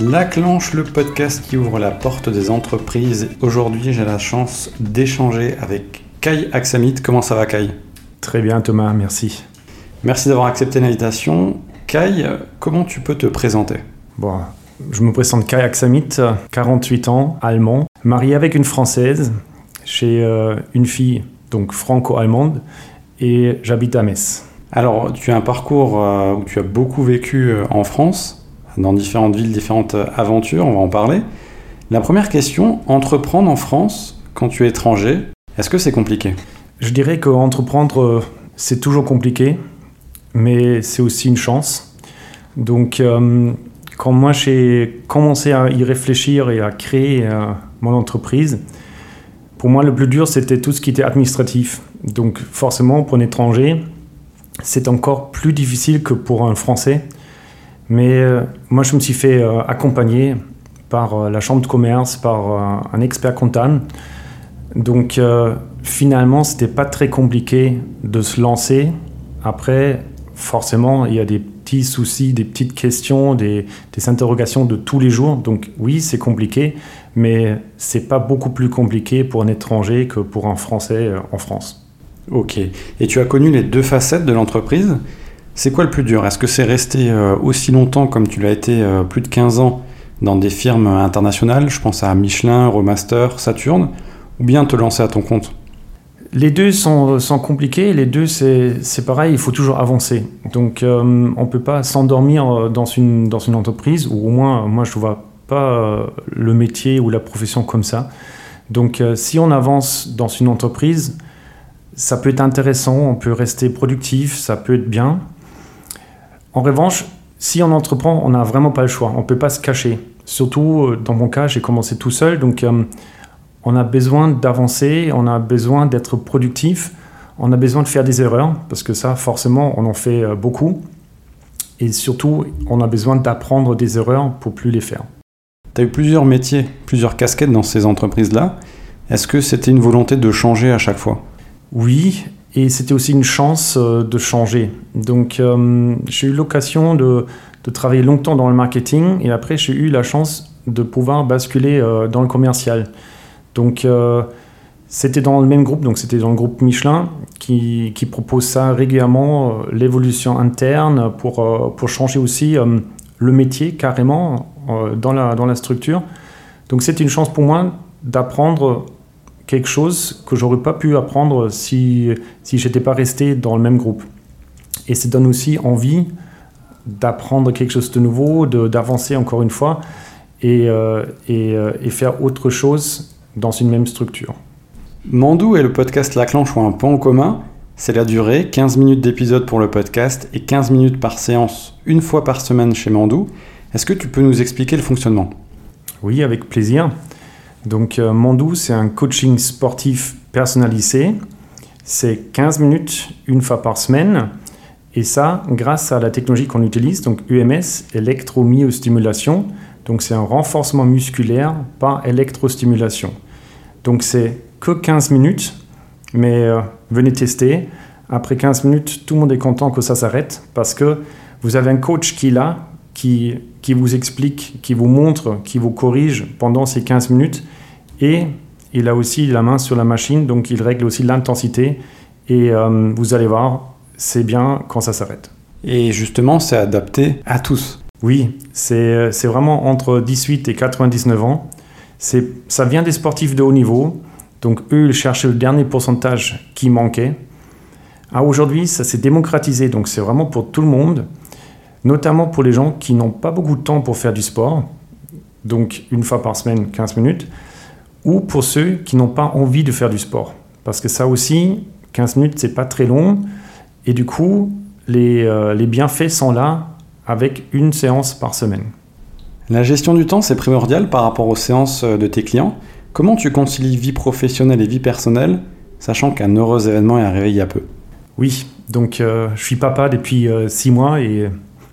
La Clanche, le podcast qui ouvre la porte des entreprises. Aujourd'hui, j'ai la chance d'échanger avec Kai Aksamit. Comment ça va, Kai? Très bien, Thomas, merci. Merci d'avoir accepté l'invitation. Kai, comment tu peux te présenter? Bon, je me présente Kai Aksamit, 48 ans, allemand, marié avec une Française. J'ai euh, une fille, donc franco-allemande, et j'habite à Metz. Alors, tu as un parcours euh, où tu as beaucoup vécu euh, en France, dans différentes villes, différentes aventures, on va en parler. La première question, entreprendre en France quand tu es étranger, est-ce que c'est compliqué? Je dirais qu'entreprendre, c'est toujours compliqué, mais c'est aussi une chance. Donc, quand moi j'ai commencé à y réfléchir et à créer mon entreprise, pour moi, le plus dur, c'était tout ce qui était administratif. Donc forcément, pour un étranger, c'est encore plus difficile que pour un Français. Mais euh, moi, je me suis fait euh, accompagner par euh, la chambre de commerce, par un expert comptable. Donc finalement, c'était pas très compliqué de se lancer. Après, forcément, il y a des petits soucis, des petites questions, des, des interrogations de tous les jours. Donc oui, c'est compliqué, mais c'est pas beaucoup plus compliqué pour un étranger que pour un Français euh, en France. Ok. Et tu as connu les deux facettes de l'entreprise? C'est quoi le plus dur? Est-ce que c'est rester euh, aussi longtemps comme tu l'as été euh, plus de 15 ans dans des firmes internationales? Je pense à Michelin, Remaster, Saturn, ou bien te lancer à ton compte? Les deux sont, compliqués, les deux c'est pareil, il faut toujours avancer. Donc on ne peut pas s'endormir dans une, dans une entreprise, ou au moins moi je ne vois pas euh, le métier ou la profession comme ça. Donc euh, si on avance dans une entreprise, ça peut être intéressant, on peut rester productif, ça peut être bien. En revanche, si on entreprend, on n'a vraiment pas le choix, on ne peut pas se cacher. Surtout euh, dans mon cas, j'ai commencé tout seul, donc on a besoin d'avancer, on a besoin d'être productif, on a besoin de faire des erreurs, parce que ça, forcément, on en fait beaucoup. Et surtout, on a besoin d'apprendre des erreurs pour plus les faire. Tu as eu plusieurs métiers, plusieurs casquettes dans ces entreprises-là. Est-ce que c'était une volonté de changer à chaque fois? Oui, et c'était aussi une chance euh, de changer. Donc euh, j'ai eu l'occasion de, travailler longtemps dans le marketing et après j'ai eu la chance de pouvoir basculer euh, dans le commercial. Donc c'était dans le même groupe, donc c'était dans le groupe Michelin qui, propose ça régulièrement, l'évolution interne pour, changer aussi le métier carrément dans, la, dans la structure. Donc c'est une chance pour moi d'apprendre quelque chose que j'aurais pas pu apprendre si, si j'étais pas resté dans le même groupe. Et ça donne aussi envie d'apprendre quelque chose de nouveau, d'avancer encore une fois et, euh, et, euh, et, faire autre chose dans une même structure. Mandou et le podcast La Clanche ont un point en commun, c'est la durée, 15 minutes d'épisode pour le podcast et 15 minutes par séance, une fois par semaine chez Mandou. Est-ce que tu peux nous expliquer le fonctionnement? Oui, avec plaisir. Donc euh, Mandou, c'est un coaching sportif personnalisé. C'est 15 minutes une fois par semaine. Et ça, grâce à la technologie qu'on utilise, donc UMS, électromyostimulation. Donc c'est un renforcement musculaire par électrostimulation. Donc c'est que 15 minutes, mais euh, venez tester. Après 15 minutes, tout le monde est content que ça s'arrête parce que vous avez un coach qui est là, qui, qui vous explique, qui vous montre, qui vous corrige pendant ces 15 minutes. Et il a aussi la main sur la machine, donc il règle aussi l'intensité. Et euh, vous allez voir, c'est bien quand ça s'arrête. Et justement, c'est adapté à tous. Oui, c'est vraiment entre 18 et 99 ans. Ça vient des sportifs de haut niveau. Donc eux, ils cherchaient le dernier pourcentage qui manquait. Ah, Aujourd'hui, ça s'est démocratisé, donc c'est vraiment pour tout le monde notamment pour les gens qui n'ont pas beaucoup de temps pour faire du sport, donc une fois par semaine, 15 minutes, ou pour ceux qui n'ont pas envie de faire du sport. Parce que ça aussi, 15 minutes, c'est pas très long, et du coup, les, euh, les bienfaits sont là avec une séance par semaine. La gestion du temps, c'est primordial par rapport aux séances euh, de tes clients. Comment tu concilies vie professionnelle et vie personnelle, sachant qu'un heureux événement est arrivé il y a peu? Oui, donc euh, je suis papa depuis 6 mois et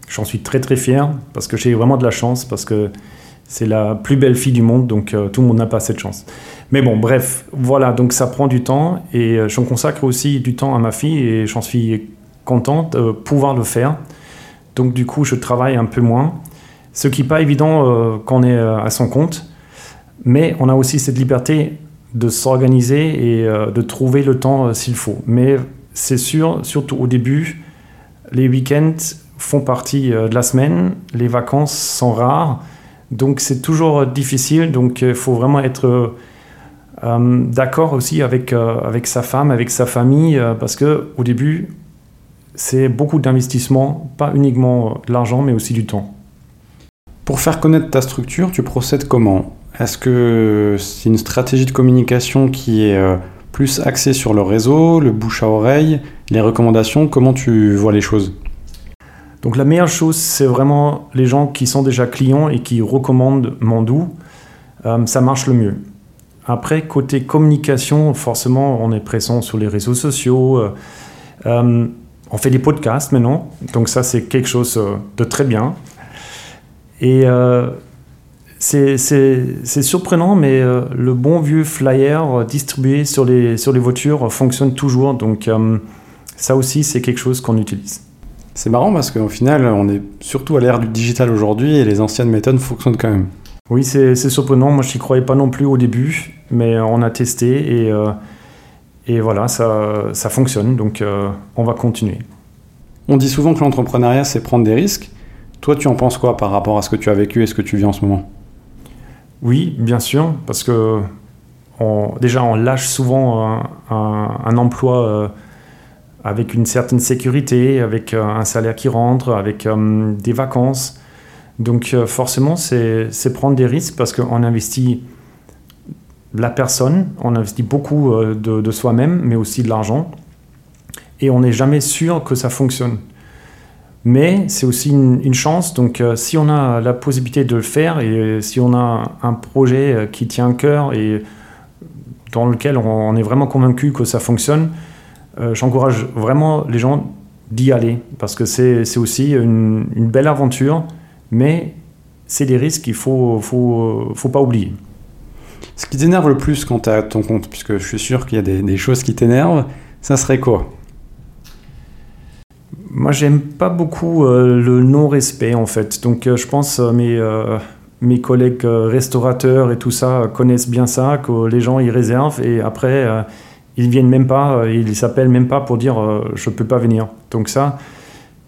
J'en suis très très fier parce que j'ai vraiment de la chance, parce que c'est la plus belle fille du monde, donc euh, tout le monde n'a pas cette chance. Mais bon, bref, voilà, donc ça prend du temps et euh, j'en consacre aussi du temps à ma fille et j'en suis contente de pouvoir le faire. Donc du coup, je travaille un peu moins. Ce qui n'est pas évident euh, quand on est euh, à son compte, mais on a aussi cette liberté de s'organiser et de trouver le temps s'il faut. Mais c'est sûr, surtout au début, les week-ends font partie de la semaine, les vacances sont rares, donc c'est toujours difficile, donc il faut vraiment être d'accord aussi avec, avec sa femme, avec sa famille, parce qu'au début, c'est beaucoup d'investissement, pas uniquement de l'argent, mais aussi du temps. Pour faire connaître ta structure, tu procèdes comment? Est-ce que c'est une stratégie de communication qui est euh, plus axée sur le réseau, le bouche à oreille, les recommandations? Comment tu vois les choses? Donc la meilleure chose, c'est vraiment les gens qui sont déjà clients et qui recommandent Mandou. Euh, ça marche le mieux. Après, côté communication, forcément, on est présent sur les réseaux sociaux. Euh, on fait des podcasts maintenant, donc ça c'est quelque chose euh, de très bien. Et euh, c'est surprenant, mais euh, le bon vieux flyer distribué sur les voitures fonctionne toujours, donc ça aussi c'est quelque chose qu'on utilise. C'est marrant parce qu'au final, on est surtout à l'ère du digital aujourd'hui et les anciennes méthodes fonctionnent quand même. Oui, c'est surprenant. Moi, je n'y croyais pas non plus au début, mais on a testé et et voilà, ça, ça fonctionne, donc euh, on va continuer. On dit souvent que l'entrepreneuriat, c'est prendre des risques. Toi, tu en penses quoi par rapport à ce que tu as vécu et ce que tu vis en ce moment? Oui, bien sûr, parce que déjà, on lâche souvent un, emploi euh, avec une certaine sécurité, avec euh, un salaire qui rentre, avec des vacances. Donc forcément, c'est prendre des risques parce qu'on investit la personne, on investit beaucoup euh, de, soi-même, mais aussi de l'argent, et on n'est jamais sûr que ça fonctionne. Mais c'est aussi une, chance, donc euh, si on a la possibilité de le faire, et si on a un projet euh, qui tient à cœur et dans lequel on, est vraiment convaincu que ça fonctionne, j'encourage vraiment les gens d'y aller, parce que c'est aussi une, belle aventure, mais c'est des risques qu'il ne faut, faut, faut pas oublier. Ce qui t'énerve le plus quand tu as ton compte, puisque je suis sûr qu'il y a des, choses qui t'énervent, ça serait quoi? Moi, j'aime pas beaucoup euh, le non-respect, en fait. Donc, euh, je pense euh, mes, mes collègues restaurateurs et tout ça connaissent bien ça, que les gens, ils réservent et après, ils viennent même pas, ils s'appellent même pas pour dire je peux pas venir. Donc, ça,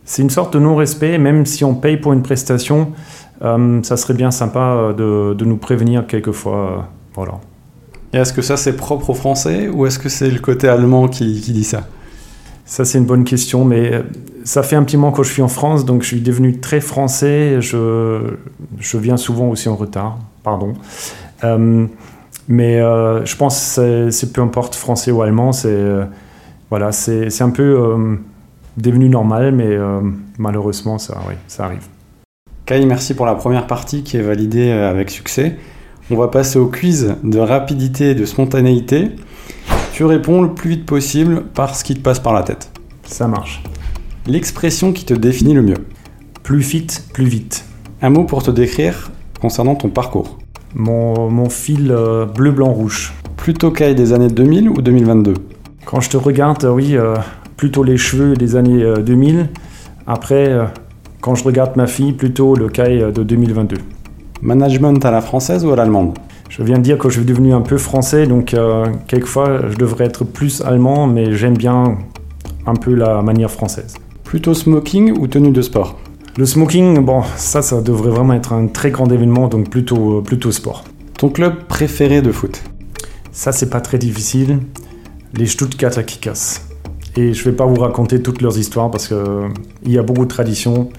c'est une sorte de non-respect, même si on paye pour une prestation. ça serait bien sympa de, de nous prévenir quelquefois voilà. Et est-ce que ça c'est propre aux Français ou est-ce que c'est le côté allemand qui, dit ça? Ça c'est une bonne question, mais euh, ça fait un petit moment que je suis en France, donc je suis devenu très français. Je, je viens souvent aussi en retard, pardon. Euh, mais euh, je pense que c'est peu importe français ou allemand, c'est voilà, c'est un peu devenu normal, mais malheureusement ça, oui, ça arrive. Kai, merci pour la première partie qui est validée avec succès. On va passer au quiz de rapidité et de spontanéité. Tu réponds le plus vite possible par ce qui te passe par la tête. Ça marche. L'expression qui te définit le mieux. Plus vite, plus vite. Un mot pour te décrire concernant ton parcours. Mon, fil euh, bleu, blanc, rouge. Plutôt caille des années 2000 ou 2022 Quand je te regarde, euh, oui, euh, plutôt les cheveux des années 2000. Après, quand je regarde ma fille, plutôt le caille de 2022. Management à la française ou à l'allemande Je viens de dire que je suis devenu un peu français, donc euh, quelquefois je devrais être plus allemand, mais j'aime bien un peu la manière française. Plutôt smoking ou tenue de sport Le smoking, bon, ça, ça devrait vraiment être un très grand événement, donc plutôt, euh, plutôt sport. Ton club préféré de foot Ça, c'est pas très difficile. Les Stuttgarter Kickers. Et je vais pas vous raconter toutes leurs histoires parce qu'il euh, y a beaucoup de traditions,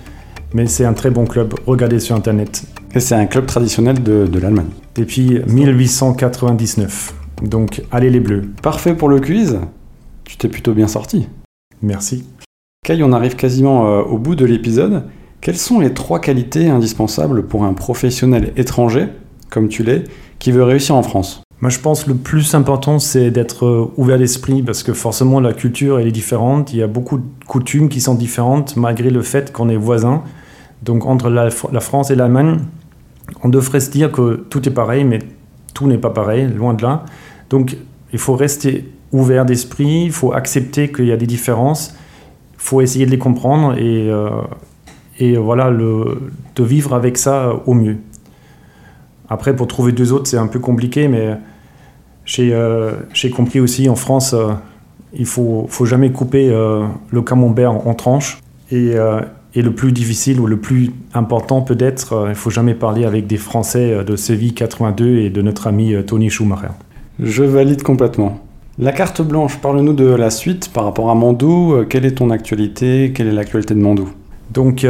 mais c'est un très bon club. Regardez sur internet. Et c'est un club traditionnel de, de l'Allemagne. Depuis 1899. Donc, allez les Bleus. Parfait pour le quiz. Tu t'es plutôt bien sorti. Merci. Kai, on arrive quasiment euh, au bout de l'épisode. Quelles sont les trois qualités indispensables pour un professionnel étranger, comme tu l'es, qui veut réussir en France? Moi, je pense que le plus important, c'est d'être euh, ouvert d'esprit parce que forcément, la culture, elle est différente. Il y a beaucoup de coutumes qui sont différentes malgré le fait qu'on est voisins. Donc, entre la, France et l'Allemagne, on devrait se dire que tout est pareil, mais tout n'est pas pareil, loin de là. Donc il faut rester ouvert d'esprit, il faut accepter qu'il y a des différences, il faut essayer de les comprendre et, euh, et voilà, de vivre avec ça au mieux. Après, pour trouver deux autres, c'est un peu compliqué, mais j'ai euh, compris aussi en France, euh, il faut, faut jamais couper euh, le camembert en, tranches. Et, et, le plus difficile ou le plus important peut-être, il faut jamais parler avec des Français de Séville 82 et de notre ami Tony Schumacher. Je valide complètement. La carte blanche, parle-nous de la suite par rapport à Mandou. Quelle est ton actualité? Quelle est l'actualité de Mandou? Donc,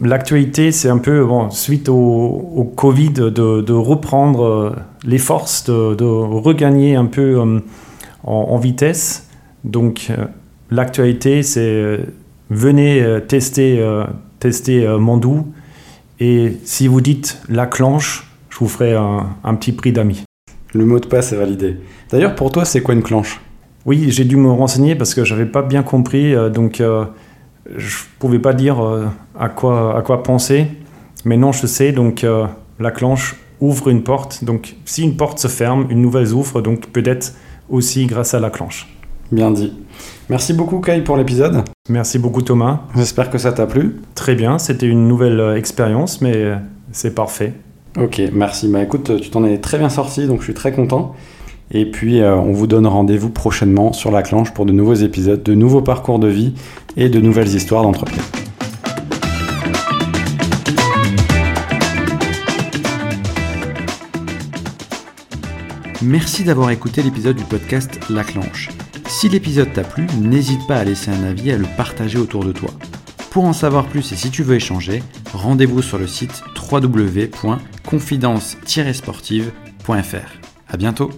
l'actualité, c'est un peu, bon, suite au, Covid, de, reprendre euh, les forces, de, regagner un peu euh, en, vitesse. Donc, euh, l'actualité, c'est venez tester, tester Mandou. Et si vous dites la clanche, je vous ferai un, petit prix d'amis. Le mot de passe est validé. D'ailleurs, pour toi, c'est quoi une clanche? Oui, j'ai dû me renseigner parce que j'avais pas bien compris. donc, je pouvais pas dire euh, à quoi, à quoi penser. Maintenant, je sais, donc euh, la clanche ouvre une porte. Donc, si une porte se ferme, une nouvelle ouvre, donc peut-être aussi grâce à la clanche. Bien dit. Merci beaucoup, Kai, pour l'épisode. Merci beaucoup, Thomas. J'espère que ça t'a plu. Très bien, c'était une nouvelle euh, expérience, mais c'est parfait. Ok, merci. Bah écoute, tu t'en es très bien sorti, donc je suis très content. Et puis, euh, on vous donne rendez-vous prochainement sur la clanche pour de nouveaux épisodes, de nouveaux parcours de vie et de nouvelles histoires d'entreprise. Merci d'avoir écouté l'épisode du podcast La Clanche. Si l'épisode t'a plu, n'hésite pas à laisser un avis et à le partager autour de toi. Pour en savoir plus et si tu veux échanger, rendez-vous sur le site www.confidence-sportive.fr. À bientôt